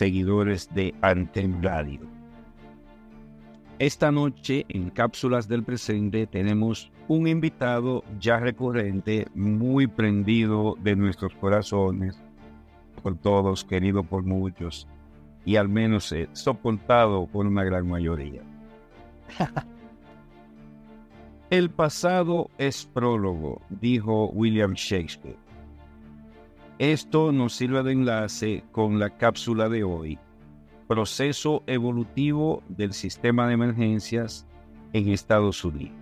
seguidores de Anten Radio. Esta noche en Cápsulas del Presente tenemos un invitado ya recurrente, muy prendido de nuestros corazones, por todos, querido por muchos y al menos eh, soportado por una gran mayoría. El pasado es prólogo, dijo William Shakespeare. Esto nos sirve de enlace con la cápsula de hoy, proceso evolutivo del sistema de emergencias en Estados Unidos.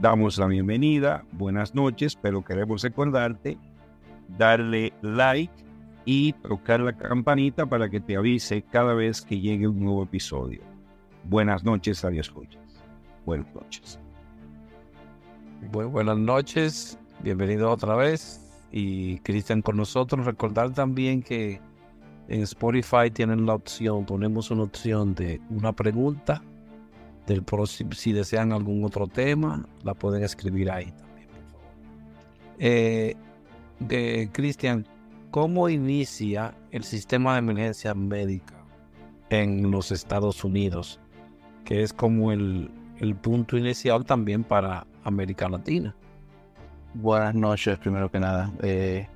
Damos la bienvenida, buenas noches, pero queremos recordarte darle like y tocar la campanita para que te avise cada vez que llegue un nuevo episodio. Buenas noches, Radio Escuchas. Buenas noches. buenas noches, bienvenido otra vez. Y Cristian con nosotros. Recordar también que en Spotify tienen la opción, ponemos una opción de una pregunta del. Si desean algún otro tema, la pueden escribir ahí también, por favor. Eh, Cristian, ¿cómo inicia el sistema de emergencia médica en los Estados Unidos? Que es como el, punto inicial también para América Latina. Buenas noches, primero que nada. Eh,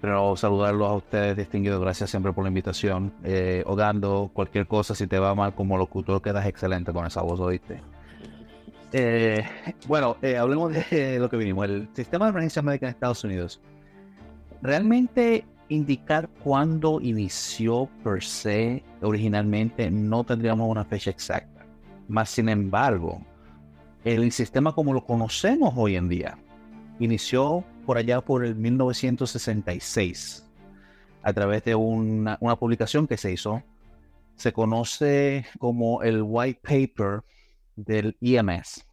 pero saludarlos a ustedes, distinguidos. Gracias siempre por la invitación. Eh, cualquier cosa, si te va mal como locutor, quedas excelente con esa voz, ¿oíste? Eh, bueno, eh, hablemos de lo que vinimos. El sistema de emergencia médica en Estados Unidos realmente indicar cuándo inició per se originalmente no tendríamos una fecha exacta. Más sin embargo, el sistema como lo conocemos hoy en día inició por allá por el 1966 a través de una, una publicación que se hizo. Se conoce como el White Paper del EMS.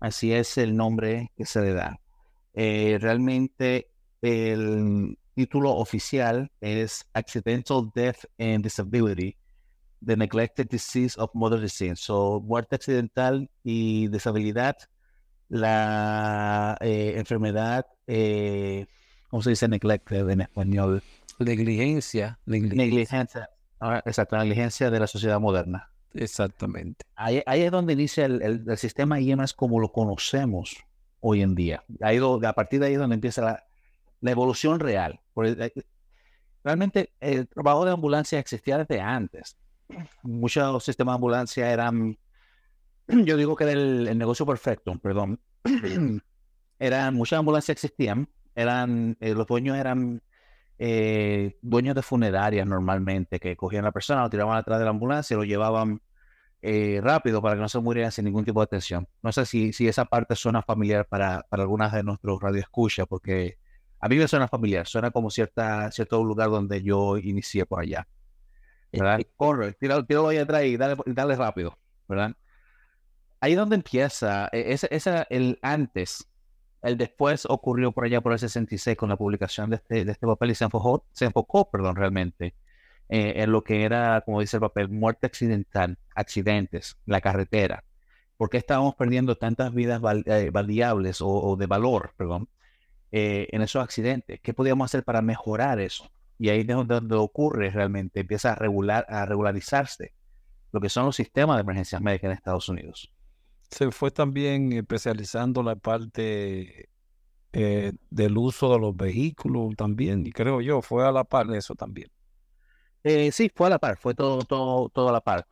Así es el nombre que se le da. Eh, realmente el título oficial es Accidental Death and Disability, The Neglected Disease of Mother Disease. So, muerte accidental y disabilidad, la eh, enfermedad, eh, ¿cómo se dice neglected en español? Negligencia. Negligencia. Ah, exacto, negligencia de la sociedad moderna. Exactamente. Ahí, es donde inicia el, el, sistema IEMAS como lo conocemos hoy en día. Ahí, a partir de ahí es donde empieza la, la evolución real. Eh, realmente el trabajo de ambulancia existía desde antes. Muchos sistemas de ambulancia eran, yo digo que era el, negocio perfecto, perdón. eran, muchas ambulancias existían, eran, eh, los dueños eran eh, dueños de funerarias normalmente, que cogían a la persona, lo tiraban atrás de la ambulancia y lo llevaban rápido para que no se murieran sin ningún tipo de atención. No sé si, si esa parte suena familiar para, para algunas de nuestros radioescuchas, porque a mí me suena familiar, suena como cierta, cierto lugar donde yo inicié por allá. ¿Verdad? Corre, tíralo, ahí atrás y dale, rápido, ¿verdad? Ahí es donde empieza, e, ese, ese, el antes, el después ocurrió por allá por el 66 con la publicación de este, de este papel y se enfocó, se enfocó perdón, realmente eh, en lo que era, como dice el papel, muerte accidental, accidentes, la carretera. ¿Por qué estábamos perdiendo tantas vidas val, eh, o, o, de valor, perdón, eh, en esos accidentes. ¿Qué podíamos hacer para mejorar eso? Y ahí es donde, ocurre realmente, empieza a, regular, a regularizarse lo que son los sistemas de emergencias médicas en Estados Unidos. Se fue también especializando la parte eh, del uso de los vehículos también, y creo yo, fue a la par de eso también. Eh, sí, fue a la par, fue todo, todo, todo a la par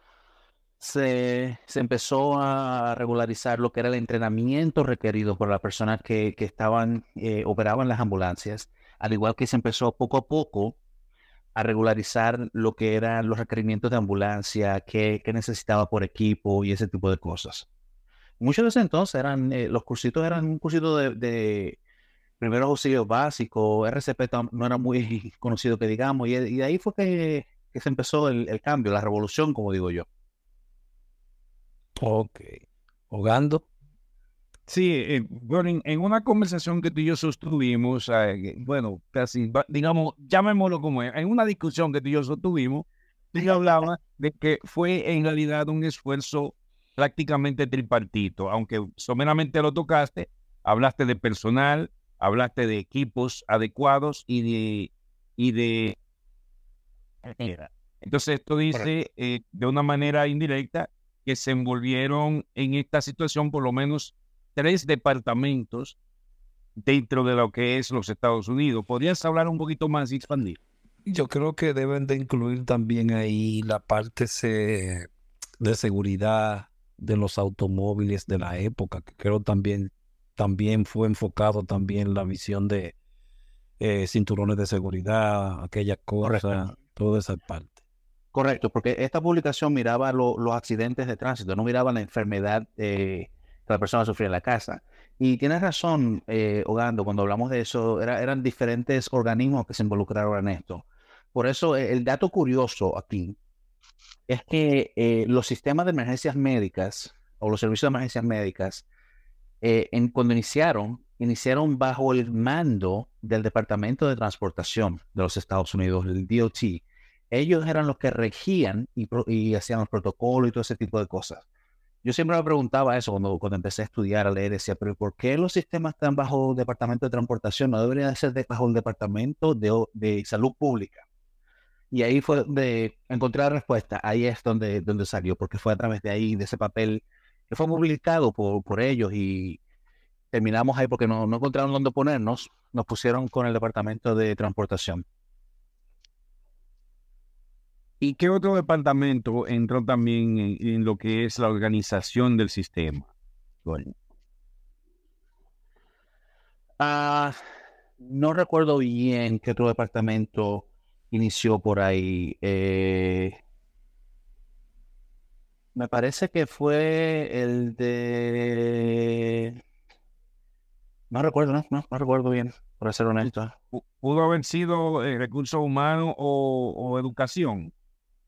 se, empezó a regularizar lo que era el entrenamiento requerido por las personas que, estaban, eh, operaban las ambulancias, al igual que se empezó poco a poco a regularizar lo que eran los requerimientos de ambulancia, qué, necesitaba por equipo y ese tipo de cosas. Muchos de ese entonces eran, eh, los cursitos eran un cursito de, de primeros auxilios básicos, RCP no era muy conocido que digamos, y, de ahí fue que, se empezó el, cambio, la revolución, como digo yo. Ok. ¿Hogando? Sí, eh, bueno, en, una conversación que tú y yo sostuvimos, eh, bueno, casi, digamos, llamémoslo como es, en una discusión que tú y yo sostuvimos, tú hablaba de que fue en realidad un esfuerzo prácticamente tripartito, aunque someramente lo tocaste, hablaste de personal, hablaste de equipos adecuados y de y de... Entonces esto dice eh, de una manera indirecta que se envolvieron en esta situación por lo menos tres departamentos dentro de lo que es los Estados Unidos. ¿Podrías hablar un poquito más y expandir? Yo creo que deben de incluir también ahí la parte de seguridad de los automóviles de la época, que creo también, también fue enfocado también la visión de eh, cinturones de seguridad, aquellas cosas, toda esa parte. Correcto, porque esta publicación miraba los accidentes de tránsito, no miraba la enfermedad que la persona sufría en la casa. Y tienes razón, eh, Ogando, cuando hablamos de eso, eran diferentes organismos que se involucraron en esto. Por eso, el dato curioso aquí es que eh, los sistemas de emergencias médicas o los servicios de emergencias médicas, eh, cuando iniciaron, iniciaron bajo el mando del Departamento de Transportación de los Estados Unidos, el DOT. Ellos eran los que regían y, hacían los protocolos y todo ese tipo de cosas. Yo siempre me preguntaba eso cuando, cuando empecé a estudiar, a leer, decía, pero ¿por qué los sistemas están bajo el Departamento de Transportación? No debería ser bajo el Departamento de, de, Salud Pública. Y ahí fue donde encontré la respuesta. Ahí es donde, donde salió, porque fue a través de ahí, de ese papel que fue publicado por, por ellos y terminamos ahí porque no, no encontraron dónde ponernos. Nos pusieron con el Departamento de Transportación. ¿Y qué otro departamento entró también en, lo que es la organización del sistema? Ah, no recuerdo bien qué otro departamento inició por ahí. Eh, me parece que fue el de... No recuerdo, no, no, recuerdo bien, para ser honesto. ¿Pudo haber sido eh, recursos humanos o educación?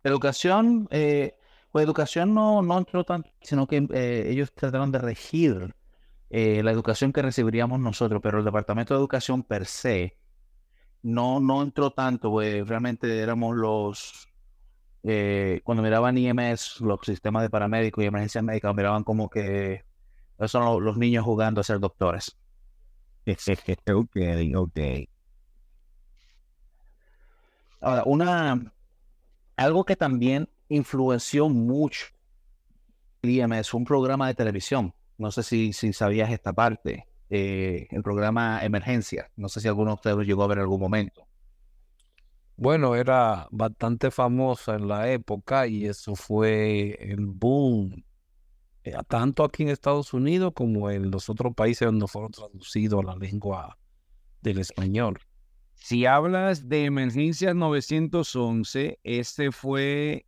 Educación, eh, pues educación no, no entró tanto, sino que eh, ellos trataron de regir la educación que recibiríamos nosotros, pero el Departamento de Educación per se no, no entró tanto, pues realmente éramos los, cuando miraban IMS, los sistemas de paramédicos y emergencias médicas, miraban como que son los, niños jugando a ser doctores. ok, ok. Ahora, una, algo que también influenció mucho el IMS fue un programa de televisión. No sé si, si sabías esta parte. Eh, el programa Emergencia. No sé si alguno de ustedes llegó a ver en algún momento. Bueno, era bastante famosa en la época y eso fue el boom, eh, tanto aquí en Estados Unidos como en los otros países donde fueron traducidos a la lengua del español. Si hablas de Emergencia 911, este fue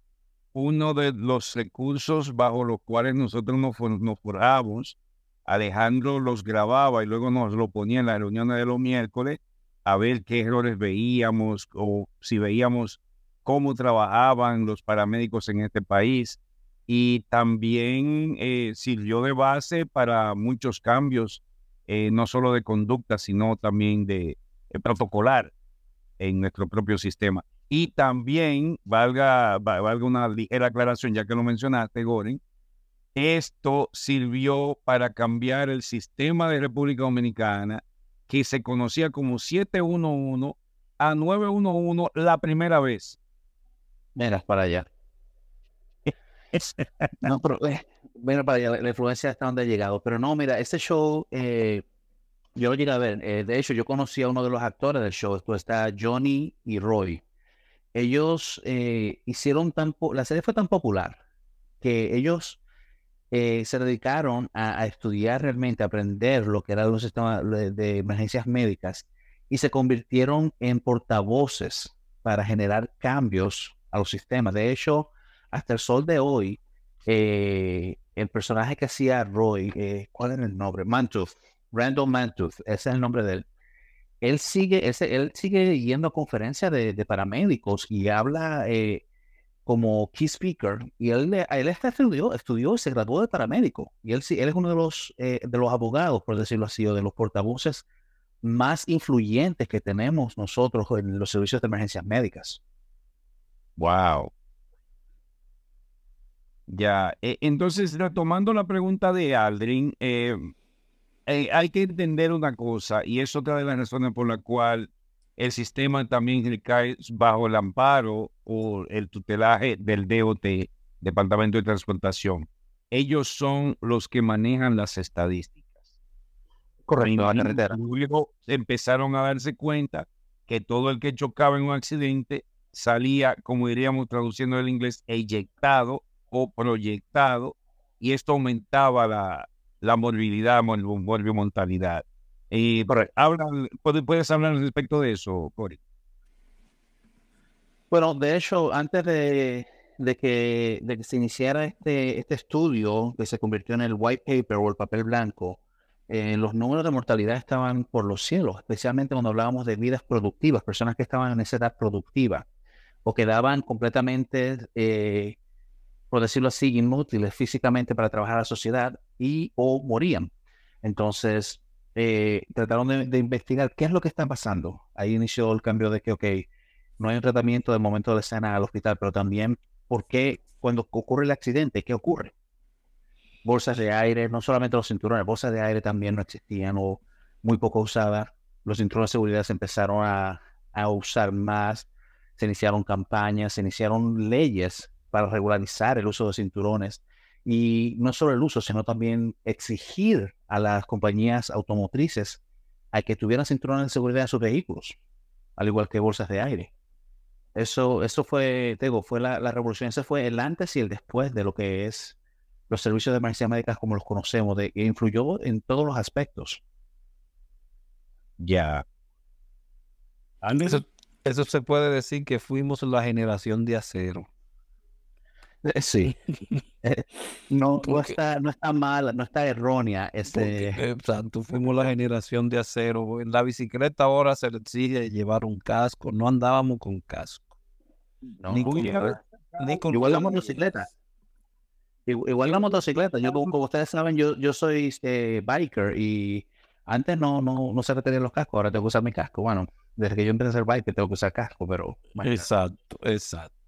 uno de los recursos bajo los cuales nosotros nos, nos forjamos. Alejandro los grababa y luego nos lo ponía en la reunión de los miércoles a ver qué errores veíamos o si veíamos cómo trabajaban los paramédicos en este país. Y también eh, sirvió de base para muchos cambios, eh, no solo de conducta, sino también de, protocolar en nuestro propio sistema. Y también, valga, valga una ligera aclaración, ya que lo mencionaste, Goren, esto sirvió para cambiar el sistema de República Dominicana que se conocía como 711 a 911 la primera vez. Mira, para allá. no, pero, eh, mira para allá, la, influencia está donde ha llegado. Pero no, mira, este show eh, yo lo llegué a ver. Eh, de hecho, yo conocí a uno de los actores del show. Esto está Johnny y Roy. Ellos eh, hicieron tan... La serie fue tan popular que ellos eh, se dedicaron a, estudiar realmente, a aprender lo que eran los sistemas de, emergencias médicas y se convirtieron en portavoces para generar cambios a los sistemas. De hecho, hasta el sol de hoy, el personaje que hacía Roy, ¿cuál era el nombre? Mantooth Randall Mantooth, ese es el nombre de él. Él sigue, ese, él sigue yendo a conferencias de, paramédicos y habla eh, como key speaker. Y él, él está estudió, estudió y se graduó de paramédico. Y él, él es uno de los, eh, de los abogados, por decirlo así, o de los portavoces más influyentes que tenemos nosotros en los servicios de emergencias médicas. Wow. Ya, e, entonces retomando la pregunta de Aldrin, eh, eh, hay que entender una cosa, y es otra de las razones por la cual el sistema también recae bajo el amparo o el tutelaje del DOT, Departamento de Transportación. Ellos son los que manejan las estadísticas. Correcto, la carretera. Luego empezaron a darse cuenta que todo el que chocaba en un accidente salía, como diríamos traduciendo el inglés, eyectado o proyectado, y esto aumentaba la, la morbilidad, mor- morbimortalidad. Y Correcto. hablan, ¿puedes, puedes hablar respecto de eso, Cory? Bueno, de hecho, antes de, de que, de que se iniciara este, este estudio, que se convirtió en el white paper o el papel blanco, eh, los números de mortalidad estaban por los cielos, especialmente cuando hablábamos de vidas productivas, personas que estaban en esa edad productiva o quedaban completamente, eh, por decirlo así, inútiles físicamente para trabajar a la sociedad y o morían. Entonces, eh, trataron de, investigar qué es lo que está pasando. Ahí inició el cambio de que, ok, no hay un tratamiento de momento de la escena al hospital, pero también por qué cuando ocurre el accidente, ¿qué ocurre? Bolsas de aire, no solamente los cinturones, bolsas de aire también no existían o muy poco usadas. Los cinturones de seguridad se empezaron a, a usar más, se iniciaron campañas, se iniciaron leyes para regularizar el uso de cinturones y no solo el uso, sino también exigir a las compañías automotrices a que tuvieran cinturones de seguridad en sus vehículos, al igual que bolsas de aire. Eso, eso fue, te digo, fue la, la revolución. Ese fue el antes y el después de lo que es los servicios de emergencia médicas como los conocemos, de, que influyó en todos los aspectos. Ya. Eso, eso se puede decir que fuimos la generación de acero. Eh, Sí. Eh, no, no, está, no está mal, no está errónea ese, Porque, Exacto, fuimos la generación de acero. En la bicicleta ahora se le exige llevar un casco. No andábamos con casco. no, Ni con, Oye, ni con- Igual la motocicleta. Igu- Igual la motocicleta. Yo, como, como ustedes saben, yo, yo soy eh, biker y antes no, no, no se retenían los cascos, ahora tengo que usar mi casco. Bueno, desde que yo empecé a ser biker tengo que usar casco, pero Exacto, exacto.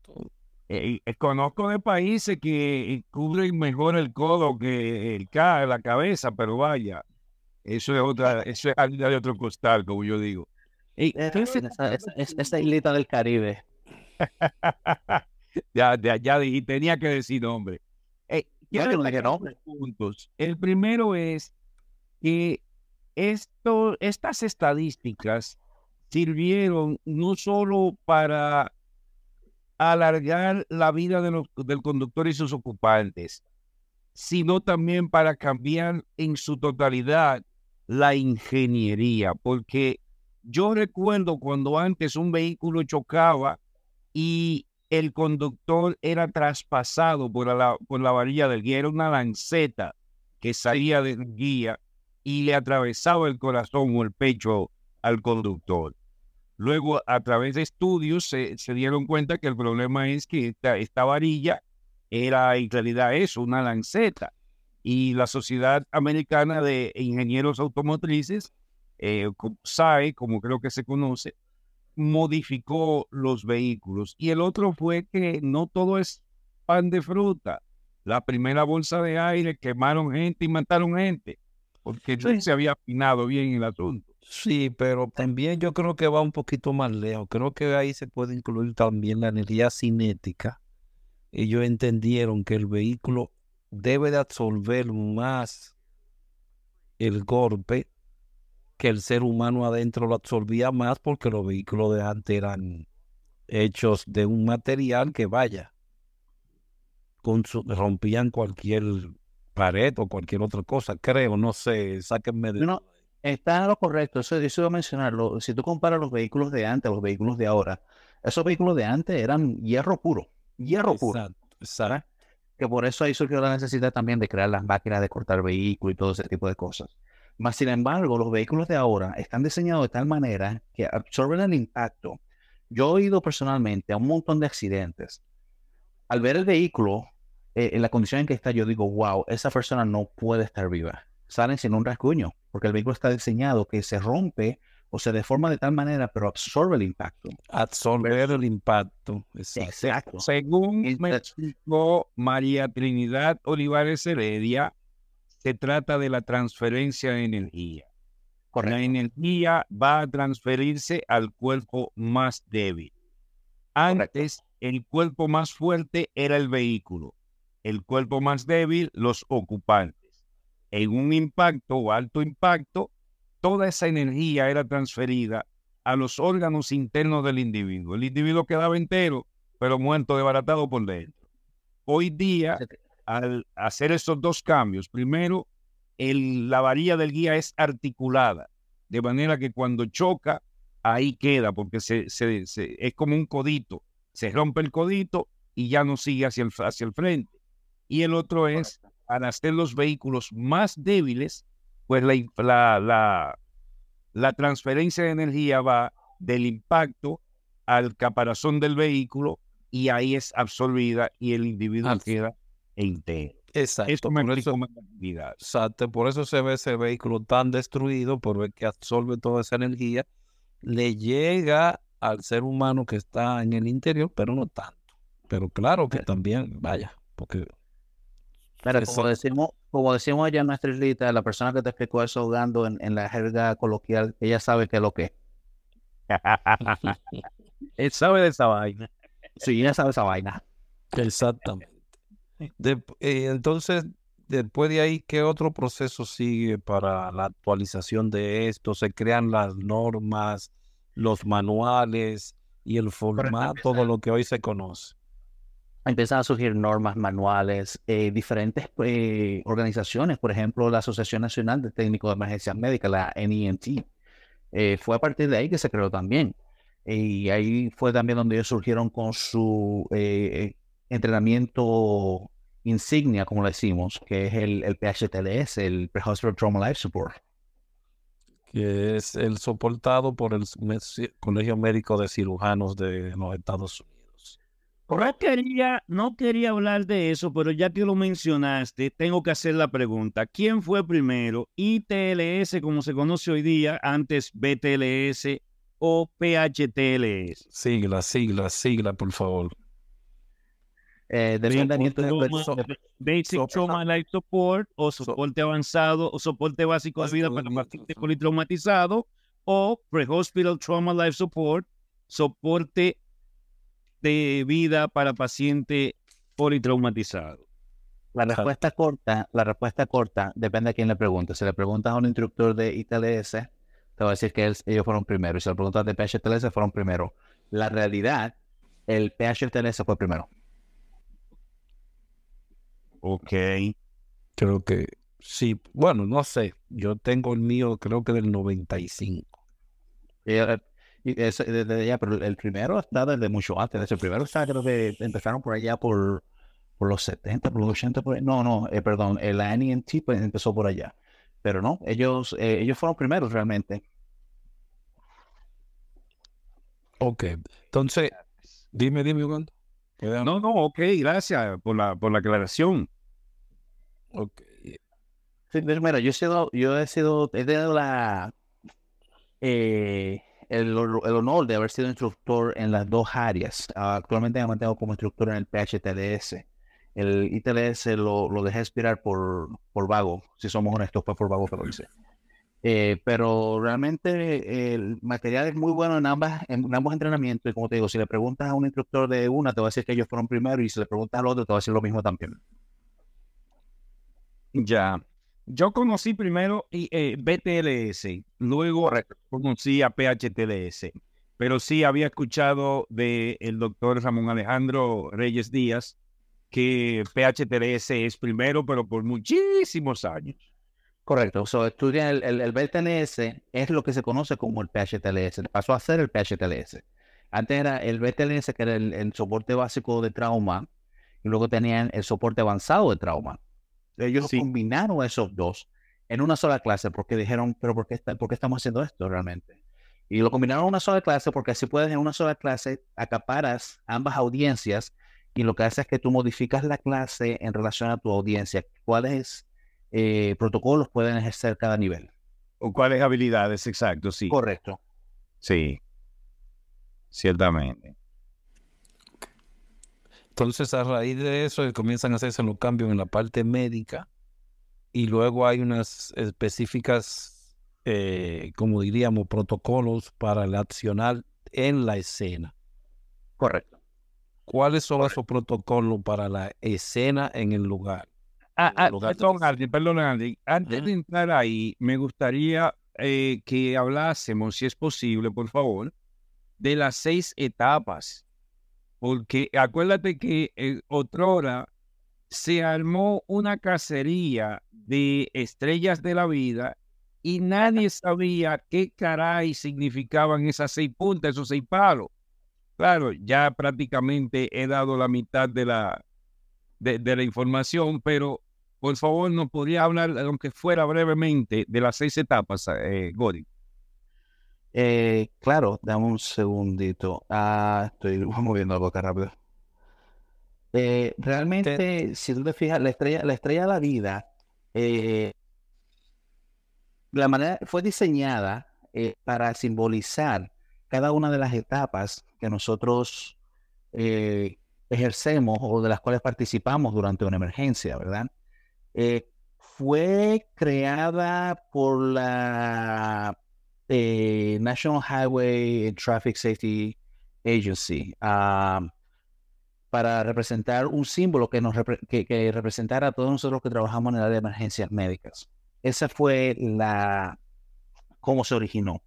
Eh, eh, conozco de países que cubren mejor el codo que el ca la cabeza, pero vaya, eso es otra, eso es harina de otro costal, como yo digo. Entonces, esa, esa- esa- esa islita del Caribe. ya, ya, ya dije, tenía que decir nombre. Eh, que no dos puntos. El primero es que esto, estas estadísticas sirvieron no solo para alargar la vida del conductor y sus ocupantes, sino también para cambiar en su totalidad la ingeniería, porque yo recuerdo cuando antes un vehículo chocaba y el conductor era traspasado por la, por la varilla del guía, era una lanceta que salía del guía y le atravesaba el corazón o el pecho al conductor. Luego, a través de estudios, se, se dieron cuenta que el problema es que esta, esta varilla era en realidad eso, una lanceta. Y la Sociedad Americana de Ingenieros Automotrices, eh, SAE, como creo que se conoce, modificó los vehículos. Y el otro fue que no todo es pan de fruta. La primera bolsa de aire quemaron gente y mataron gente, porque no Sí. se había afinado bien el asunto. Sí, pero también yo creo que va un poquito más lejos. Creo que ahí se puede incluir también la energía cinética. Ellos entendieron que el vehículo debe de absorber más el golpe que el ser humano adentro lo absorbía más porque los vehículos de antes eran hechos de un material que vaya, con su- rompían cualquier pared o cualquier otra cosa, creo, no sé, sáquenme de... está lo correcto, eso, eso iba a mencionarlo. Si tú comparas los vehículos de antes a los vehículos de ahora, esos vehículos de antes eran hierro puro, hierro puro. Exacto, exacto. que por eso ahí surgió la necesidad también de crear las máquinas de cortar vehículos y todo ese tipo de cosas. Más sin embargo, los vehículos de ahora están diseñados de tal manera que absorben el impacto. Yo he ido personalmente a un montón de accidentes. Al ver el vehículo eh, en la condición en que está, yo digo, wow, esa persona no puede estar viva. Salen sin un rasguño, porque el vehículo está diseñado que se rompe o se deforma de tal manera, pero absorbe el impacto. Absorber el impacto. Exacto. Exacto. Según me explicó María Trinidad Olivares Heredia, se trata de la transferencia de energía. la energía va a transferirse al cuerpo más débil. Antes, el cuerpo más fuerte era el vehículo, el cuerpo más débil, los ocupantes. En un impacto o alto impacto, toda esa energía era transferida a los órganos internos del individuo. El individuo quedaba entero, pero muerto, desbaratado por dentro. Hoy día, al hacer esos dos cambios, primero, el, la varilla del guía es articulada, de manera que cuando choca, ahí queda, porque se, se, es como un codito. Se rompe el codito y ya no sigue hacia el, hacia el frente. Y el otro es, al hacer los vehículos más débiles, pues la, la, la, transferencia de energía va del impacto al caparazón del vehículo y ahí es absorbida y el individuo queda entero. Exacto. por eso, exacto. Por eso se ve ese vehículo tan destruido, por ver que absorbe toda esa energía, le llega al ser humano que está en el interior, pero no tanto. Pero claro que también, vaya, porque como decimos, como decimos allá en nuestra islita, la persona que te explicó eso ahogando en, la jerga coloquial, ella sabe qué es lo que es. Él sabe de esa vaina. Sí, ella sabe esa vaina. Exactamente. Eh, entonces, después de ahí, ¿qué otro proceso sigue para la actualización de esto? ¿Se crean las normas, los manuales y el formato de lo que hoy se conoce? Empiezan a surgir normas, manuales, eh, diferentes eh, organizaciones, por ejemplo, la Asociación Nacional de Técnicos de Emergencias Médicas, la NEMT. Eh, fue a partir de ahí que se creó también. Y ahí fue también donde ellos surgieron con su entrenamiento insignia, como le decimos, que es el, el PHTLS, el Pre-Hospital Trauma Life Support. Que es el soportado por el Colegio Médico de Cirujanos de los Estados Unidos. No quería, no quería hablar de eso, pero ya que lo mencionaste, tengo que hacer la pregunta. ¿Quién fue primero? ¿ITLS como se conoce hoy día, antes BTLS o PHTLS? Sigla, sigla, sigla, por favor. Eh, Basic Trauma Life Support o soporte avanzado o soporte básico de vida para paciente politraumatizado o Pre-Hospital Trauma Life Support, soporte de vida para paciente politraumatizado? La respuesta corta, la respuesta corta depende a quién le pregunte. Si le preguntas a un instructor de ITLS, te va a decir que ellos fueron primero. Y si le preguntas de PHTLS, fueron primero. La realidad, el PHTLS fue primero. Ok. Creo que sí. Bueno, no sé. Yo tengo el mío, creo que del 95. Y ese, desde allá, pero el primero está desde mucho antes. El primero está, creo que empezaron por allá por, por los 70, por los 80, por, no, no, eh, perdón, el NENT pues, empezó por allá. Pero no, ellos, eh, ellos fueron primeros realmente. Ok, entonces, dime, dime, Juan. No, no, ok, gracias por la, por la aclaración. Ok. Sí, mira, yo he sido, yo he sido, he tenido la, eh, el, honor de haber sido instructor en las dos áreas. actualmente me mantengo como instructor en el PHTLS. El ITLS lo, lo dejé expirar por, por vago, si somos honestos, fue por vago que lo hice. Eh, pero realmente el material es muy bueno en, ambas, en ambos entrenamientos. Y como te digo, si le preguntas a un instructor de una, te va a decir que ellos fueron primero. Y si le preguntas al otro, te va a decir lo mismo también. Ya. Yo conocí primero eh, BTLS, luego conocí a PHTLS, pero sí había escuchado del el doctor Ramón Alejandro Reyes Díaz que PHTLS es primero, pero por muchísimos años. Correcto. So, estudia el, el, BTLS, es lo que se conoce como el PHTLS. Pasó a ser el PHTLS. Antes era el BTLS, que era el soporte básico de trauma, y luego tenían el soporte avanzado de trauma. Ellos combinaron esos dos en una sola clase porque dijeron, pero ¿por qué, ¿por qué estamos haciendo esto realmente? Y lo combinaron en una sola clase porque así puedes en una sola clase acaparas ambas audiencias y lo que hace es que tú modificas la clase en relación a tu audiencia. ¿Cuáles eh, protocolos pueden ejercer cada nivel? O cuáles habilidades, exacto, sí. Correcto. Sí, ciertamente. Entonces, a raíz de eso, comienzan a hacerse los cambios en la parte médica y luego hay unas específicas eh, como diríamos, protocolos para el accionar en la escena. Correcto. ¿Cuáles son esos protocolos para la escena en el lugar? Ah, ah, lugar de perdón, Andy, perdón, Andy. Antes de entrar ahí, me gustaría eh, que hablásemos, si es posible, por favor, de las seis etapas. Porque acuérdate que eh, otrora se armó una cacería de estrellas de la vida y nadie sabía qué caray significaban esas seis puntas, esos seis palos. Claro, ya prácticamente he dado la mitad de la, de la información, pero por favor, ¿nos podría hablar, aunque fuera brevemente, de las seis etapas, eh, Gori? Eh, claro, dame un segundito. Ah, estoy moviendo la boca rápido. Eh, realmente, si tú te fijas, la estrella, la estrella de la vida, eh, la manera fue diseñada para simbolizar cada una de las etapas que nosotros ejercemos o de las cuales participamos durante una emergencia, ¿verdad? Fue creada por la eh, National Highway Traffic Safety Agency ah, para representar un símbolo que, nos repre- que, que representara a todos nosotros que trabajamos en el área de emergencias médicas. Esa fue la cómo se originó.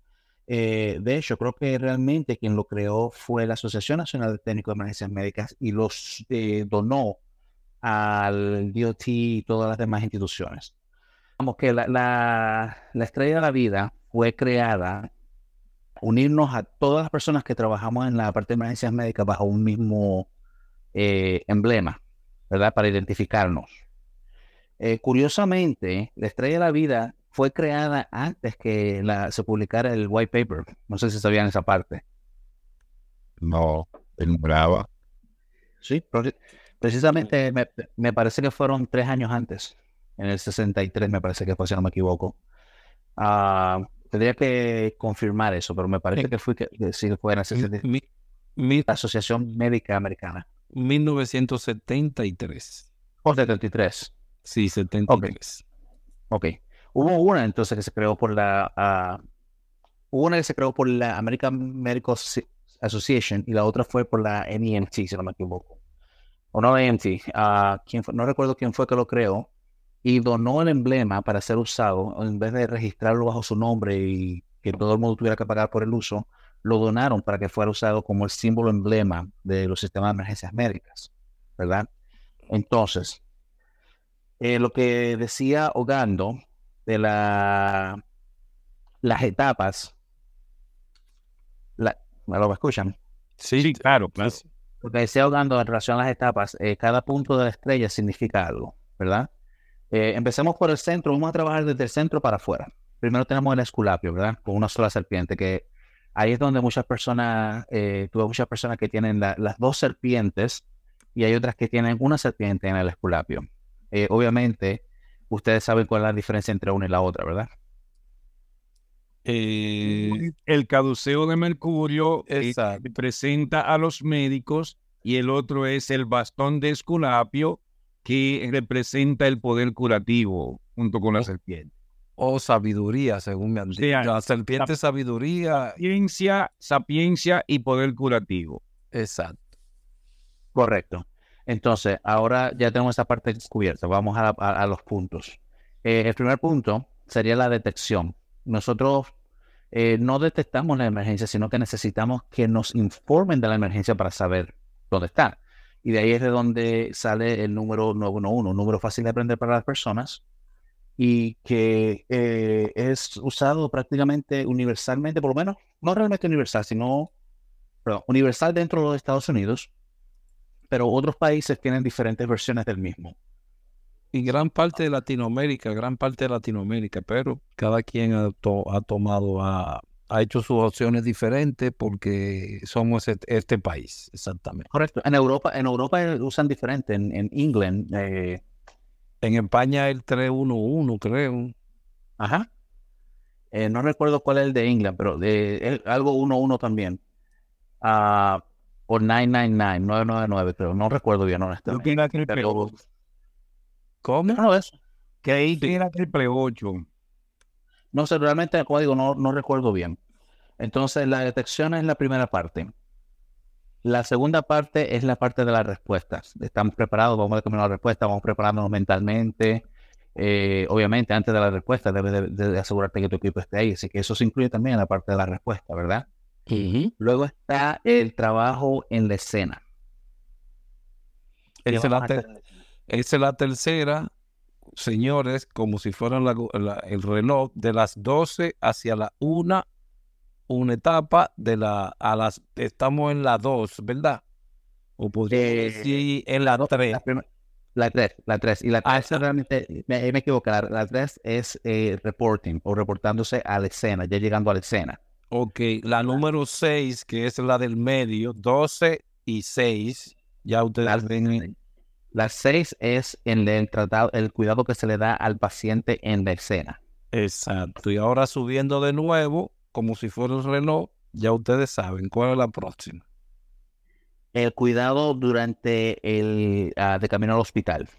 Eh, de hecho, creo que realmente quien lo creó fue la Asociación Nacional de Técnicos de Emergencias Médicas y los eh, donó al DOT y todas las demás instituciones. Vamos que la, la estrella de la vida fue creada unirnos a todas las personas que trabajamos en la parte de emergencias médicas bajo un mismo eh, emblema, ¿verdad? Para identificarnos. Eh, curiosamente, la estrella de la vida fue creada antes que la, se publicara el white paper. No sé si sabían esa parte. No, brava. Sí, pre- precisamente me, me parece que fueron tres años antes, en el 63 me parece que fue, si no me equivoco. Ah, tendría que confirmar eso, pero me parece Sí. que fue que, que sí fue en el 63, Mi- mi- la Asociación Médica Americana. 1973. O 73. Sí, 73. Ok. Hubo una entonces que se creó por la ah, hubo una que se creó por la American Medical Associ- Association y la otra fue por la NEMT, si no me equivoco. O no NEMT, ah, ¿quién fue? no recuerdo quién fue que lo creó y donó el emblema para ser usado en vez de registrarlo bajo su nombre y que todo el mundo tuviera que pagar por el uso, lo donaron para que fuera usado como el símbolo emblema de los sistemas de emergencias médicas, ¿verdad? Entonces, eh, lo que decía Ogando de la, las etapas, la, ¿me lo escuchan? Sí, Sí, claro, claro. Lo que decía Ogando en relación a las etapas, eh, cada punto de la estrella significa algo, ¿verdad? Eh, empecemos por el centro, vamos a trabajar desde el centro para afuera. Primero tenemos el esculapio, ¿verdad? Con una sola serpiente, que ahí es donde muchas personas, eh, tuve muchas personas que tienen la- las dos serpientes y hay otras que tienen una serpiente en el esculapio. Eh, obviamente, ustedes saben cuál es la diferencia entre una y la otra, ¿verdad? eh, El caduceo de Mercurio representa a los médicos y el otro es el bastón de Esculapio que representa el poder curativo junto con la serpiente. o sabiduría, según me han dicho. La serpiente es sabiduría. Ciencia, sapiencia y poder curativo. Exacto. Correcto. Entonces, ahora ya tenemos esta parte cubierta. Vamos a- a los puntos. Eh, el primer punto sería la detección. Nosotros eh, no detectamos la emergencia, sino que necesitamos que nos informen de la emergencia para saber dónde está. Y de ahí es de donde sale el número 911, un número fácil de aprender para las personas y que eh, es usado prácticamente universalmente, por lo menos, no realmente universal, sino perdón, universal dentro de los Estados Unidos pero otros países tienen diferentes versiones del mismo. Y gran parte de Latinoamérica, gran parte de Latinoamérica, pero cada quien ha, to- ha tomado, ha, ha hecho sus opciones diferentes porque somos et- este, país, exactamente. Correcto. En Europa, en Europa usan diferente. En, en England, eh, En España el 311, creo. ajá. Eh, no recuerdo cuál es el de England, pero de es algo 1-1 también. Ah, o 999, 999, pero no recuerdo bien, Yo honestamente. que era triple Pero. ¿Cómo? no, eso. Creí Sí. que era triple ocho. No sé, realmente, como digo, no, no recuerdo bien. Entonces, la detección es la primera parte. La segunda parte es la parte de las respuestas. Estamos preparados, vamos a a la respuesta, vamos preparándonos mentalmente. Eh, obviamente, antes de la respuesta, debes de, asegurarte que tu equipo esté ahí. Así que eso se incluye también en la parte de la respuesta, ¿verdad? Luego está el trabajo en la escena. Esa es, la tercera, señores, como si fuera el reloj de las 12 hacia la 1 una etapa de la a las estamos en la 2, ¿verdad? O podría decir en la 3. La 3, la 3. Y la 3 ah, realmente, me, me equivoco, la 3 es eh, reporting o reportándose a la escena, ya llegando a la escena. Ok, la número 6, que es la del medio, 12 y 6, ya ustedes la, ven. La 6 es en el, tratado, el cuidado que se le da al paciente en la escena. Exacto, y ahora subiendo de nuevo, como si fuera un reloj, ya ustedes saben cuál es la próxima. El cuidado durante el ah, de camino al hospital.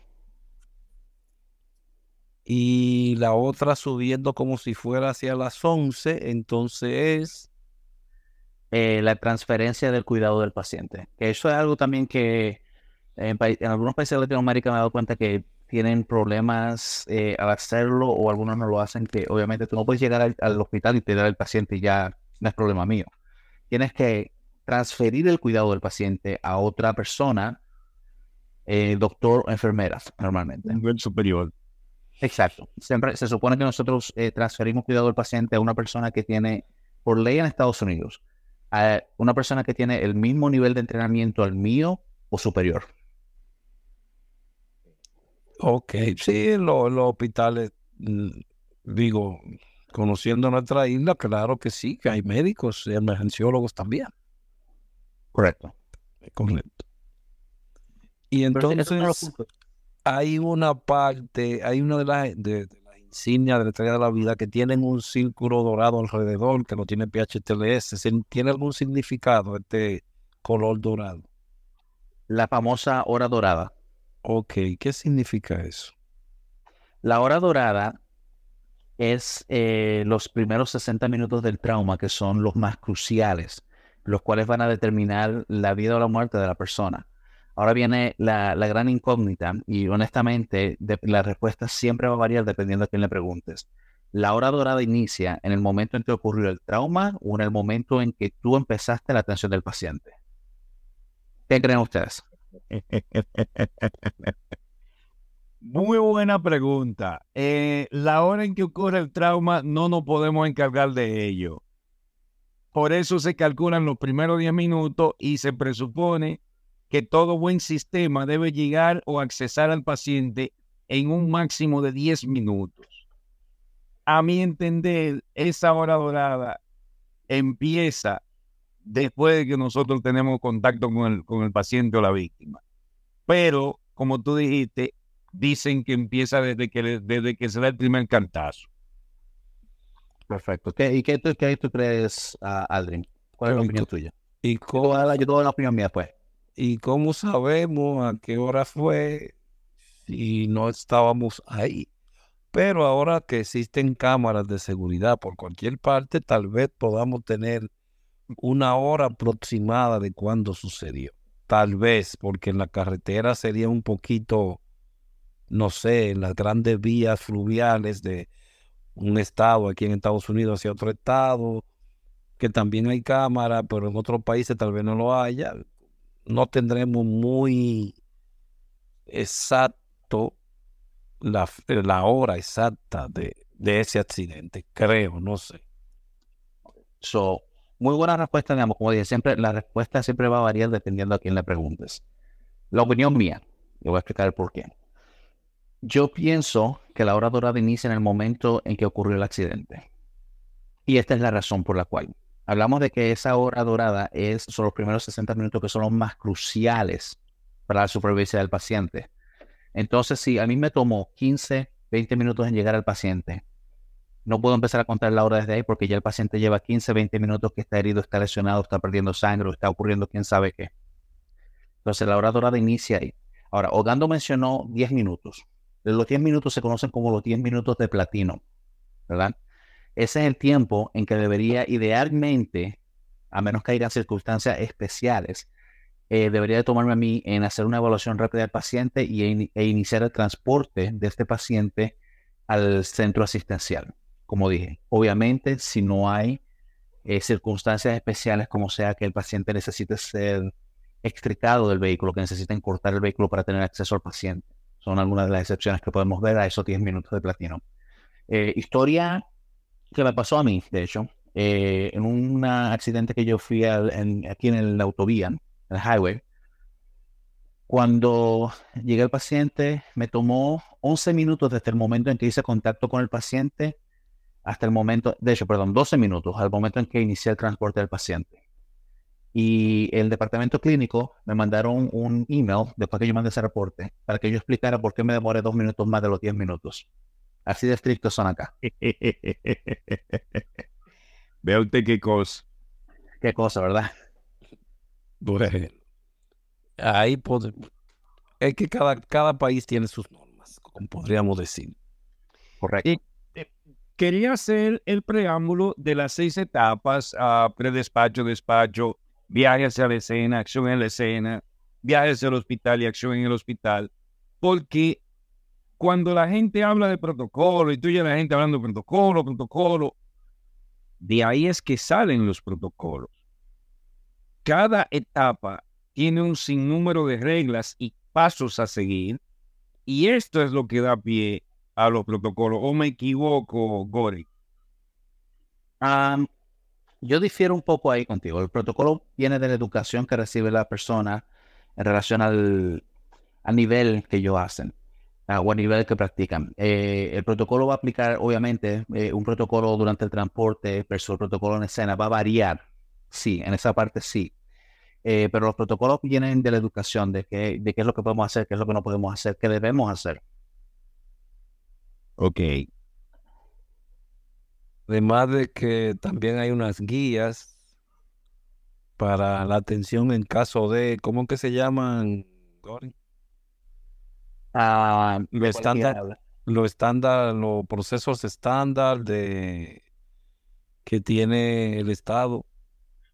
Y la otra subiendo como si fuera hacia las 11, entonces es... Eh, la transferencia del cuidado del paciente. eso es algo también que en, en, algunos países de Latinoamérica me he dado cuenta que tienen problemas eh, al hacerlo o algunos no lo hacen, que obviamente tú no puedes llegar al, hospital y te dar al paciente y ya no es problema mío. Tienes que transferir el cuidado del paciente a otra persona, eh, doctor o enfermera, normalmente. Nivel superior. Exacto. Siempre se supone que nosotros eh, transferimos cuidado del paciente a una persona que tiene, por ley en Estados Unidos, a una persona que tiene el mismo nivel de entrenamiento al mío o superior. Ok, sí, los, hospitales, mm, digo, conociendo nuestra isla, claro que sí, que hay médicos y emergenciólogos también. Correcto. Correcto. Y entonces hay una parte, hay una de las, de, las insignias de la estrella de la vida que tienen un círculo dorado alrededor, que no tiene PHTLS. ¿Tiene algún significado este color dorado? La famosa hora dorada. Ok, ¿qué significa eso? La hora dorada es eh, los primeros 60 minutos del trauma, que son los más cruciales, los cuales van a determinar la vida o la muerte de la persona. Ahora viene la, gran incógnita y honestamente la respuesta siempre va a variar dependiendo a quién le preguntes. La hora dorada inicia en el momento en que ocurrió el trauma o en el momento en que tú empezaste la atención del paciente. ¿Qué creen ustedes? Muy buena pregunta. Eh, la hora en que ocurre el trauma no nos podemos encargar de ello. Por eso se calculan los primeros 10 minutos y se presupone que todo buen sistema debe llegar o accesar al paciente en un máximo de 10 minutos. A mi entender, esa hora dorada empieza después de que nosotros tenemos contacto con el, con el paciente o la víctima. Pero, como tú dijiste, dicen que empieza desde que, desde que se da el primer cantazo. Perfecto. ¿Y qué tú, qué tú crees, uh, Aldrin? ¿Cuál es la opinión tuya? ¿Y cómo, yo doy la opinión mía, pues. ¿Y cómo sabemos a qué hora fue si no estábamos ahí? Pero ahora que existen cámaras de seguridad por cualquier parte, tal vez podamos tener una hora aproximada de cuándo sucedió. Tal vez, porque en la carretera sería un poquito, no sé, en las grandes vías fluviales de un estado aquí en Estados Unidos hacia otro estado, que también hay cámara, pero en otros países tal vez no lo haya. No tendremos muy exacto la, la hora exacta de, de ese accidente, creo, no sé. So, muy buena respuesta, digamos, como dije, siempre, la respuesta siempre va a variar dependiendo a quién le preguntes. La opinión mía, le voy a explicar el por qué. Yo pienso que la hora dorada inicia en el momento en que ocurrió el accidente. Y esta es la razón por la cual. Hablamos de que esa hora dorada es, son los primeros 60 minutos que son los más cruciales para la supervivencia del paciente. Entonces, si a mí me tomó 15, 20 minutos en llegar al paciente, no puedo empezar a contar la hora desde ahí porque ya el paciente lleva 15, 20 minutos que está herido, está lesionado, está perdiendo sangre, está ocurriendo quién sabe qué. Entonces la hora dorada inicia ahí. Ahora, Ogando mencionó 10 minutos. Los 10 minutos se conocen como los 10 minutos de platino, ¿verdad? ese es el tiempo en que debería idealmente, a menos que haya circunstancias especiales, eh, debería de tomarme a mí en hacer una evaluación rápida del paciente y, e iniciar el transporte de este paciente al centro asistencial. Como dije, obviamente si no hay eh, circunstancias especiales como sea que el paciente necesite ser extricado del vehículo, que necesiten cortar el vehículo para tener acceso al paciente. Son algunas de las excepciones que podemos ver a esos 10 minutos de platino. Eh, historia que me pasó a mí, de hecho, eh, en un accidente que yo fui aquí en la autovía, en el highway. Cuando llegué al paciente, me tomó 11 minutos desde el momento en que hice contacto con el paciente hasta el momento, de hecho, perdón, 12 minutos al momento en que inicié el transporte del paciente. Y el departamento clínico me mandaron un email después que yo mandé ese reporte para que yo explicara por qué me demoré dos minutos más de los 10 minutos. Así de estrictos son acá. Vea usted qué cosa. Qué cosa, ¿verdad? Bueno, ahí podemos. Es que cada, cada país tiene sus normas, como podríamos decir. Correcto quería hacer el preámbulo de las seis etapas, uh, predespacho, despacho, viaje hacia la escena, acción en la escena, viaje hacia el hospital y acción en el hospital, porque cuando la gente habla de protocolo y tú y la gente hablando de protocolo, protocolo, de ahí es que salen los protocolos. Cada etapa tiene un sinnúmero de reglas y pasos a seguir, y esto es lo que da pie a los protocolos. ¿O me equivoco, Gori? yo difiero un poco ahí contigo. El protocolo viene de la educación que recibe la persona en relación al, nivel que ellos hacen o al nivel que practican. Eh, el protocolo va a aplicar, obviamente, eh, un protocolo durante el transporte versus el protocolo en escena va a variar. Sí, en esa parte sí. Eh, pero los protocolos vienen de la educación, de, que, de qué es lo que podemos hacer, qué es lo que no podemos hacer, qué debemos hacer. Ok. Además de que también hay unas guías para la atención en caso de, ¿cómo que se llaman, Ah, lo estándar, lo estándar, los procesos estándar de que tiene el Estado.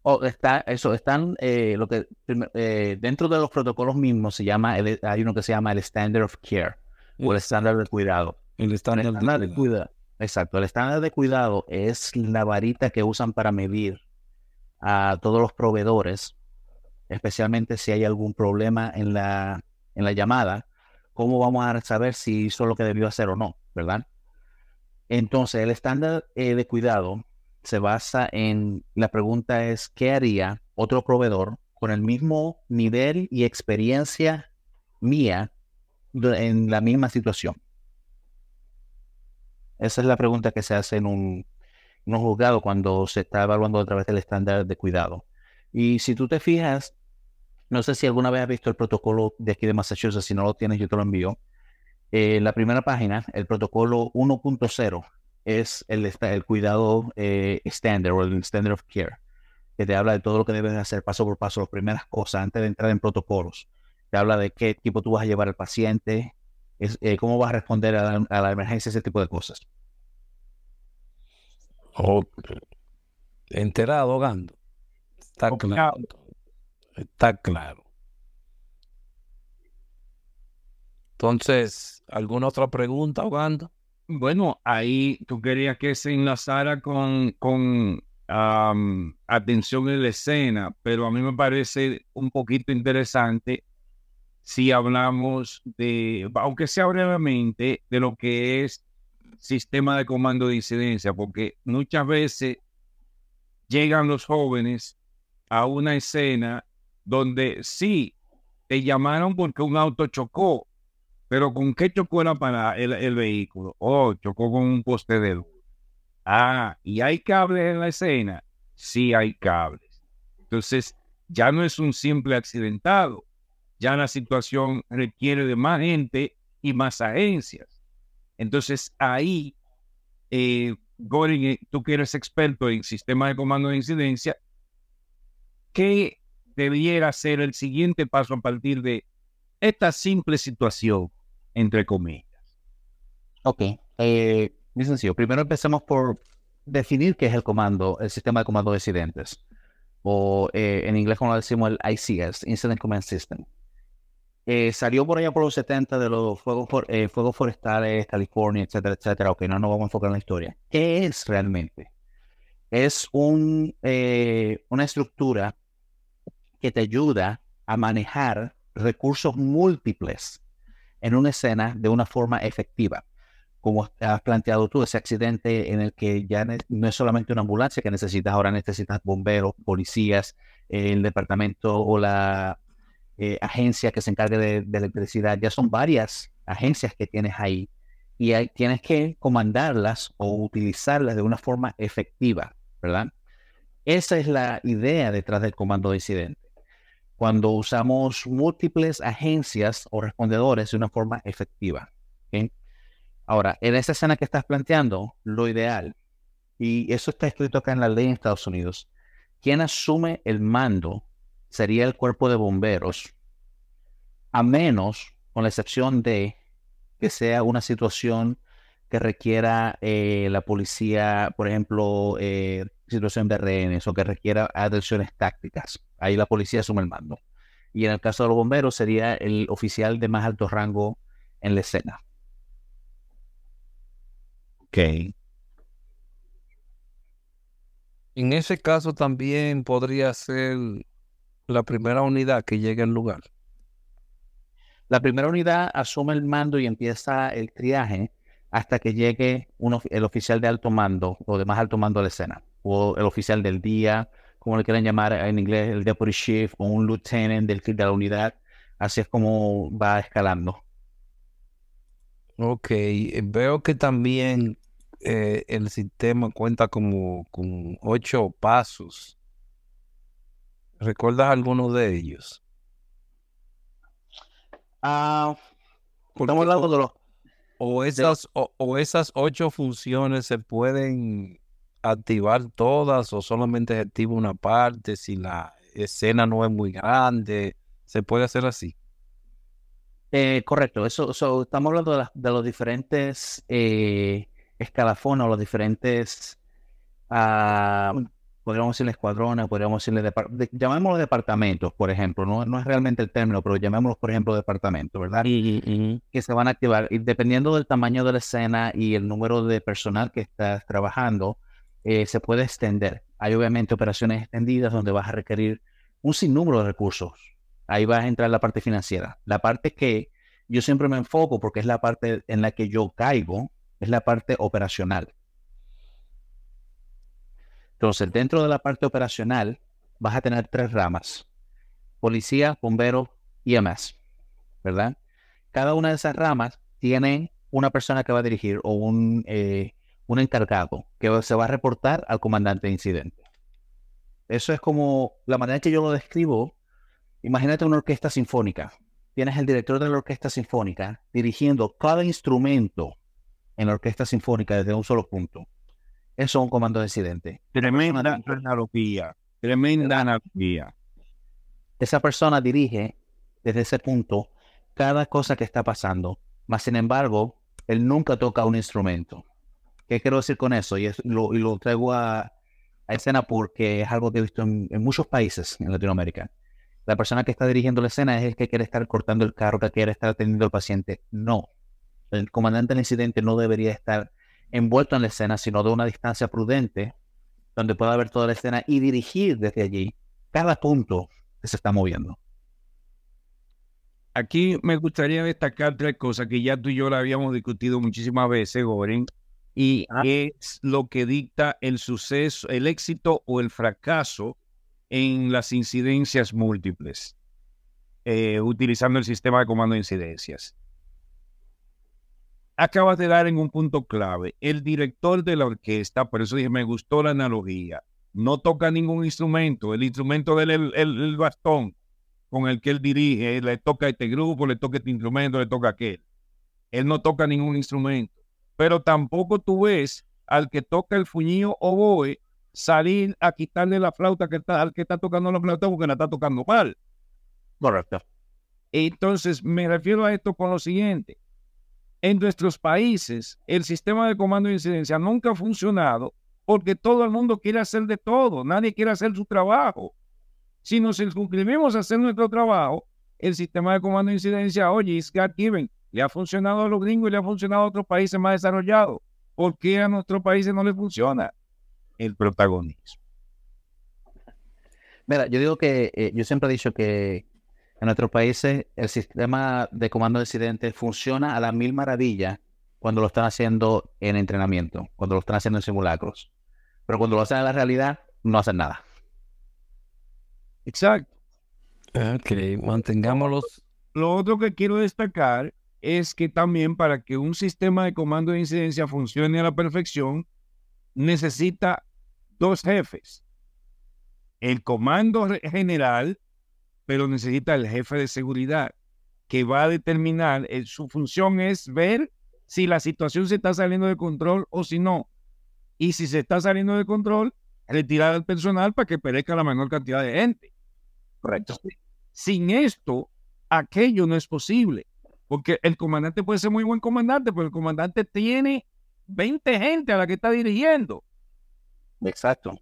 Oh, está, eso, están, eh, lo que, eh, dentro de los protocolos mismos se llama, hay uno que se llama el Standard of Care, o el estándar de cuidado. El estándar, de, cuidado. Exacto, el estándar de cuidado es la varita que usan para medir a todos los proveedores, especialmente si hay algún problema en la, en la llamada, cómo vamos a saber si hizo lo que debió hacer o no, ¿verdad? Entonces, el estándar eh, de cuidado se basa en, la pregunta es, ¿qué haría otro proveedor con el mismo nivel y experiencia mía en la misma situación? Esa es la pregunta que se hace en un, juzgado cuando se está evaluando a través del estándar de cuidado. Y si tú te fijas, no sé si alguna vez has visto el protocolo de aquí de Massachusetts, si no lo tienes, yo te lo envío. Eh, la primera página, el protocolo 1.0, es el, el cuidado estándar eh, o el standard of care, que te habla de todo lo que debes hacer paso por paso, las primeras cosas antes de entrar en protocolos. Te habla de qué equipo tú vas a llevar al paciente, eh, cómo vas a responder a la, emergencia, ese tipo de cosas. Enterado, Gando. Está claro. Está claro. Entonces, ¿alguna otra pregunta, Gando? Bueno, ahí tú querías que se enlazara con, con atención en la escena, pero a mí me parece un poquito interesante si hablamos de, aunque sea brevemente, de lo que es sistema de comando de incidencia, porque muchas veces llegan los jóvenes a una escena donde sí, te llamaron porque un auto chocó, pero ¿con qué chocó era para el, vehículo? Oh, chocó con un poste de luz. Ah, ¿y hay cables en la escena? Sí, hay cables. Entonces, ya no es un simple accidentado, ya la situación requiere de más gente y más agencias. Entonces ahí, eh, eh, tú que eres experto en sistemas de comando de incidencia, ¿qué debiera ser el siguiente paso a partir de esta simple situación, entre comillas? Ok, eh, muy sencillo. Primero empecemos por definir qué es el comando, el sistema de comando de incidentes, o eh, en inglés como lo decimos el ICS, Incident Command System. Eh, salió por allá por los 70 de los fuegos, eh, fuegos forestales, California, etcétera, etcétera. Ok, no nos vamos a enfocar en la historia. ¿Qué es realmente? Es un, una estructura que te ayuda a manejar recursos múltiples en una escena de una forma efectiva como has planteado tú, ese accidente en el que ya no es solamente una ambulancia que necesitas, ahora necesitas bomberos, policías, el departamento o la eh, agencia que se encargue de, electricidad, ya son varias agencias que tienes ahí y tienes que comandarlas o utilizarlas de una forma efectiva, ¿verdad? Esa es la idea detrás del comando de incidente. Cuando usamos múltiples agencias o respondedores de una forma efectiva. ¿okay? Ahora, en esa escena que estás planteando, lo ideal, y eso está escrito acá en la ley en Estados Unidos, quien asume el mando sería el cuerpo de bomberos, a menos, con la excepción de que sea una situación que requiera eh, la policía, por ejemplo, eh, situación de rehenes o que requiera atenciones tácticas. Ahí la policía asume el mando. Y en el caso de los bomberos sería el oficial de más alto rango en la escena. En ese caso también podría ser la primera unidad que llegue al lugar. La primera unidad asume el mando y empieza el triaje hasta que llegue el oficial de alto mando o de más alto mando de la escena, o el oficial del día, como le quieran llamar en inglés, el deputy chief o un lieutenant del de la unidad. Así es como va escalando. Ok, veo que también eh, el sistema cuenta como con ocho pasos. ¿Recuerdas alguno de ellos? Ah, estamos hablando de los... O esas, o, esas ocho funciones se pueden activar todas o solamente se activa una parte si la escena no es muy grande. ¿Se puede hacer así? Eh, correcto, eso, estamos hablando de, de los diferentes eh, escalafones o los diferentes, uh, podríamos decirle escuadrones, podríamos decirle, llamémoslos departamentos, por ejemplo, no, no es realmente el término, pero llamémoslos, por ejemplo, departamentos, ¿verdad? Que se van a activar. Y dependiendo del tamaño de la escena y el número de personal que estás trabajando, eh, se puede extender. Hay obviamente operaciones extendidas donde vas a requerir un sinnúmero de recursos. Ahí va a entrar la parte financiera. La parte que yo siempre me enfoco porque es la parte en la que yo caigo es la parte operacional. Entonces, dentro de la parte operacional vas a tener tres ramas. Policía, bombero y EMS, ¿verdad? Cada una de esas ramas tiene una persona que va a dirigir o un, eh, un encargado que se va a reportar al comandante de incidente. Eso es como la manera que yo lo describo. Imagínate una orquesta sinfónica. Tienes el director de la orquesta sinfónica dirigiendo cada instrumento en la orquesta sinfónica desde un solo punto. Eso es un comando de incidente. Tremenda analogía, tremenda analogía. Esa persona dirige desde ese punto cada cosa que está pasando, mas sin embargo, él nunca toca un instrumento. ¿Qué quiero decir con eso? Y, lo, traigo a, escena porque es algo que he visto en, en, muchos países en Latinoamérica. La persona que está dirigiendo la escena es el que quiere estar cortando el carro, que quiere estar atendiendo al paciente. No, el comandante del incidente no debería estar envuelto en la escena, sino de una distancia prudente, donde pueda ver toda la escena y dirigir desde allí cada punto que se está moviendo. Aquí me gustaría destacar tres cosas que ya tú y yo la habíamos discutido muchísimas veces, Goren, y ah. es lo que dicta el suceso, el éxito o el fracaso en las incidencias múltiples, eh, utilizando el sistema de comando de incidencias acabas de dar en un punto clave. El director de la orquesta, por eso dije, me gustó la analogía, no toca ningún instrumento. El instrumento del el, el, bastón con el que él dirige, le toca este grupo, le toca este instrumento, le toca aquel. Él no toca ningún instrumento. Pero tampoco tú ves al que toca el fuñío o boe salir a quitarle la flauta que está, al que está tocando la flauta porque la está tocando mal. Correcto. Entonces, me refiero a esto con lo siguiente en nuestros países el sistema de comando de incidencia nunca ha funcionado porque todo el mundo quiere hacer de todo, nadie quiere hacer su trabajo. Si nos circunscribimos a hacer nuestro trabajo, el sistema de comando de incidencia, oye, es God given, le ha funcionado a los gringos y le ha funcionado a otros países más desarrollados. ¿Por qué a nuestros países no le funciona el protagonismo? Mira, yo digo que eh, yo siempre he dicho que en nuestros países el sistema de comando de incidentes funciona a la mil maravillas cuando lo están haciendo en entrenamiento, cuando lo están haciendo en simulacros. Pero cuando lo hacen en la realidad, no hacen nada. Exacto. Ok, mantengámoslos. Lo otro que quiero destacar es que también para que un sistema de comando de incidencia funcione a la perfección, necesita dos jefes. El comando general, pero necesita el jefe de seguridad, que va a determinar, eh, su función es ver si la situación se está saliendo de control o si no. Y si se está saliendo de control, retirar al personal para que perezca la menor cantidad de gente. Correcto. Sin esto, aquello no es posible. Porque el comandante puede ser muy buen comandante, pero el comandante tiene 20 gente a la que está dirigiendo. Exacto.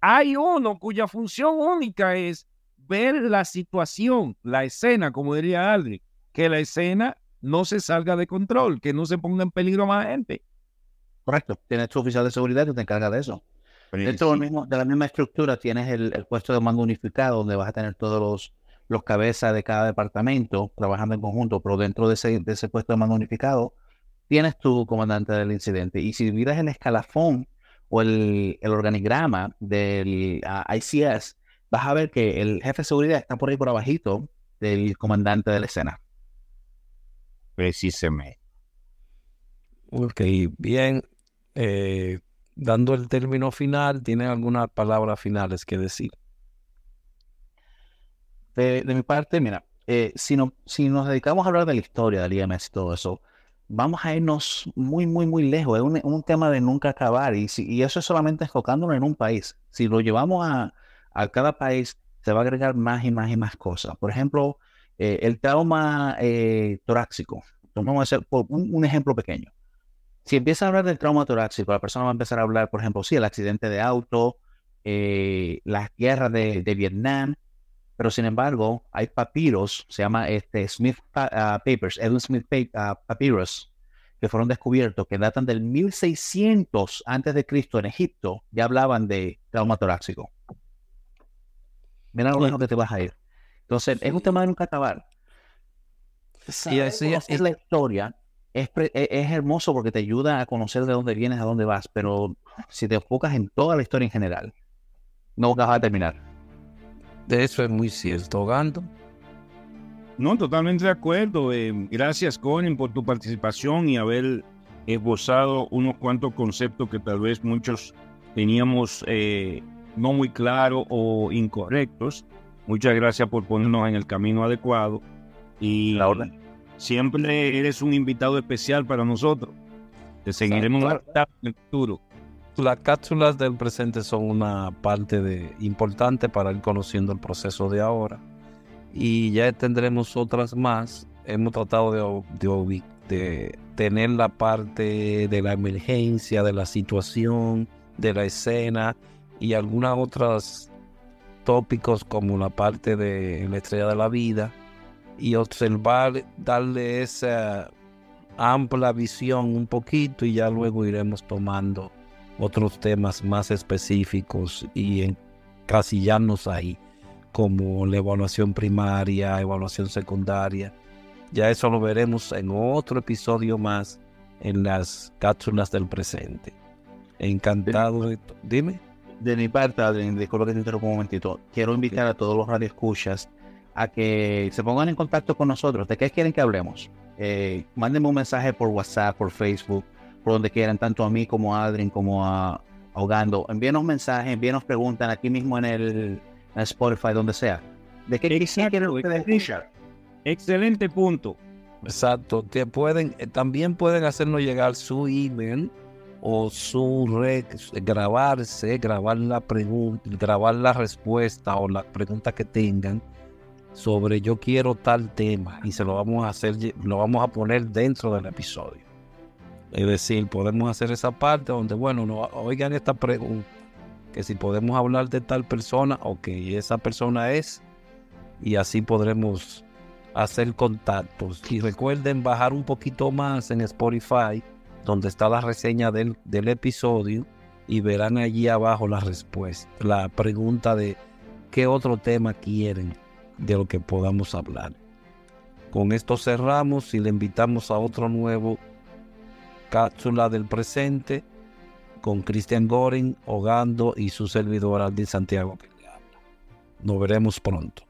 Hay uno cuya función única es ver la situación, la escena, como diría Aldrich, que la escena no se salga de control, que no se ponga en peligro más gente. Correcto. Tienes tu oficial de seguridad que te encarga de eso. Dentro del mismo, de la misma estructura tienes el, el, puesto de mando unificado, donde vas a tener todos los, los cabezas de cada departamento trabajando en conjunto, pero dentro de ese, de ese puesto de mando unificado tienes tu comandante del incidente. Y si miras el escalafón o el, el organigrama del uh, ICS, vas a ver que el jefe de seguridad está por ahí por abajito del comandante de la escena. Precisamente. Ok, bien. Eh, dando el término final, ¿tienen algunas palabras finales que decir? De, de mi parte, mira, eh, si, no, si nos dedicamos a hablar de la historia del IMS y todo eso, vamos a irnos muy, muy, muy lejos. Es un, un tema de nunca acabar y, si, y eso es solamente enfocándonos en un país. Si lo llevamos a, a cada país, se va a agregar más y más y más cosas. Por ejemplo, eh, el trauma eh, torácico. Vamos un, ejemplo pequeño si empieza a hablar del trauma torácico, la persona va a empezar a hablar, por ejemplo, sí, el accidente de auto, eh, las guerras de, Vietnam, pero sin embargo, hay papiros, se llama este Smith uh, Papers, Edwin Smith pa uh, Papyrus, que fueron descubiertos, que datan del 1600 antes de Cristo en Egipto, ya hablaban de trauma torácico. Mira lo lejos que te vas a ir. Entonces, es un tema de nunca acabar. Y es la historia es, es, hermoso porque te ayuda a conocer de dónde vienes, a dónde vas, pero si te enfocas en toda la historia en general, no vas a terminar. De eso es muy cierto, Gando. No, totalmente de acuerdo. Eh, gracias, Conin, por tu participación y haber esbozado unos cuantos conceptos que tal vez muchos teníamos eh, no muy claros o incorrectos. Muchas gracias por ponernos en el camino adecuado. Y la orden siempre eres un invitado especial para nosotros. Te seguiremos en el futuro. Las cápsulas del presente son una parte de, importante para ir conociendo el proceso de ahora. Y ya tendremos otras más. Hemos tratado de, de, de tener la parte de la emergencia, de la situación, de la escena y algunas otras tópicos como la parte de la estrella de la vida y observar, darle esa amplia visión un poquito y ya luego iremos tomando otros temas más específicos y encasillarnos ahí, como la evaluación primaria, evaluación secundaria. Ya eso lo veremos en otro episodio más en las cápsulas del presente. Encantado de... Dime. De mi parte, Adrián, disculpa que te interrumpa un momentito. Quiero invitar a todos los radioescuchas a que se pongan en contacto con nosotros. ¿De qué quieren que hablemos? Eh, mándenme un mensaje por WhatsApp, por Facebook, por donde quieran, tanto a mí como a Adrien, como a Ahogando. Envíenos mensajes, envíenos preguntas aquí mismo en el, en Spotify, donde sea. ¿De qué quieren ustedes escuchar? Excelente punto. Exacto. Que pueden, eh, también pueden hacernos llegar su email o su grabarse, grabar la pregunta, grabar la respuesta o la pregunta que tengan sobre yo quiero tal tema y se lo vamos a hacer, lo vamos a poner dentro del episodio. Es decir, podemos hacer esa parte donde, bueno, no, oigan esta pregunta, que si podemos hablar de tal persona o que esa persona es, y así podremos hacer contactos. Y recuerden bajar un poquito más en Spotify, donde está la reseña del, del episodio, y verán allí abajo la respuesta, la pregunta de qué otro tema quieren de lo que podamos hablar. Con esto cerramos y le invitamos a otro nuevo cápsula del presente con Cristian Goring, Hogando y su servidor Aldi Santiago. Nos veremos pronto.